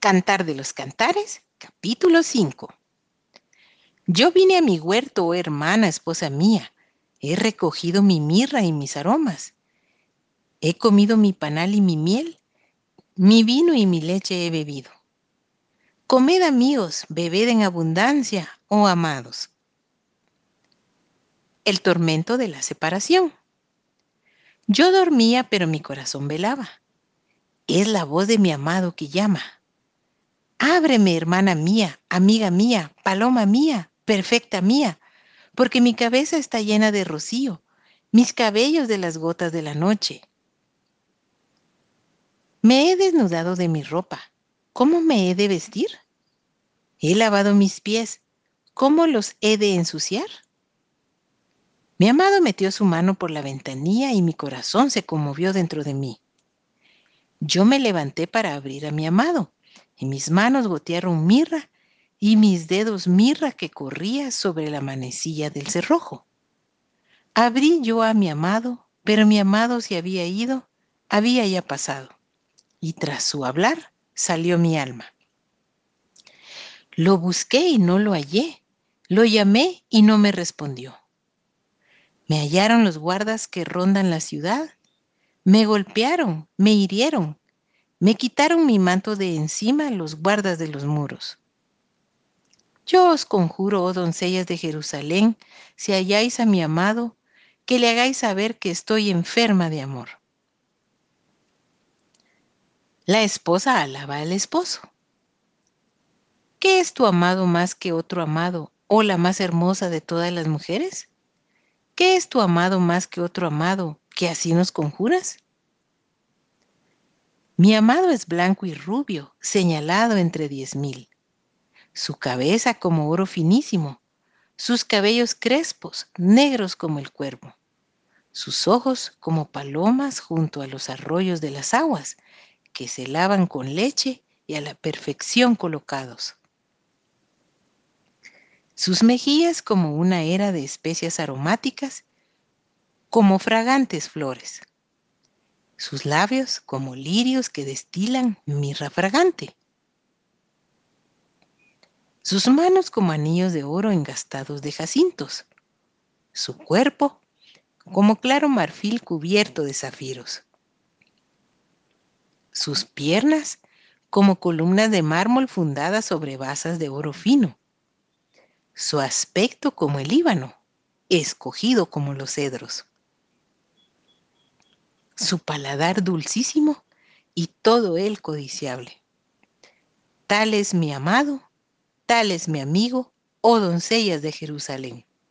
Cantar de los Cantares, capítulo 5. Yo vine a mi huerto, oh hermana, esposa mía. He recogido mi mirra y mis aromas. He comido mi panal y mi miel. Mi vino y mi leche he bebido. Comed amigos, bebed en abundancia, oh amados. El tormento de la separación. Yo dormía, pero mi corazón velaba. Es la voz de mi amado que llama. Ábreme, hermana mía, amiga mía, paloma mía, perfecta mía, porque mi cabeza está llena de rocío, mis cabellos de las gotas de la noche. Me he desnudado de mi ropa. ¿Cómo me he de vestir? He lavado mis pies. ¿Cómo los he de ensuciar? Mi amado metió su mano por la ventanilla y mi corazón se conmovió dentro de mí. Yo me levanté para abrir a mi amado y mis manos gotearon mirra y mis dedos mirra que corría sobre la manecilla del cerrojo. Abrí yo a mi amado, pero mi amado se había ido, había ya pasado, y tras su hablar salió mi alma. Lo busqué y no lo hallé, lo llamé y no me respondió. Me hallaron los guardas que rondan la ciudad, me golpearon, me hirieron, me quitaron mi manto de encima los guardas de los muros. Yo os conjuro, oh doncellas de Jerusalén, si halláis a mi amado, que le hagáis saber que estoy enferma de amor. La esposa alaba al esposo. ¿Qué es tu amado más que otro amado, o la más hermosa de todas las mujeres? ¿Qué es tu amado más que otro amado, que así nos conjuras? Mi amado es blanco y rubio, señalado entre diez mil. Su cabeza como oro finísimo, sus cabellos crespos, negros como el cuervo, sus ojos como palomas junto a los arroyos de las aguas, que se lavan con leche y a la perfección colocados. Sus mejillas como una era de especias aromáticas, como fragantes flores sus labios como lirios que destilan mirra fragante, sus manos como anillos de oro engastados de jacintos, su cuerpo como claro marfil cubierto de zafiros, sus piernas como columnas de mármol fundadas sobre basas de oro fino, su aspecto como el Líbano, escogido como los cedros su paladar dulcísimo y todo él codiciable. Tal es mi amado, tal es mi amigo, oh doncellas de Jerusalén.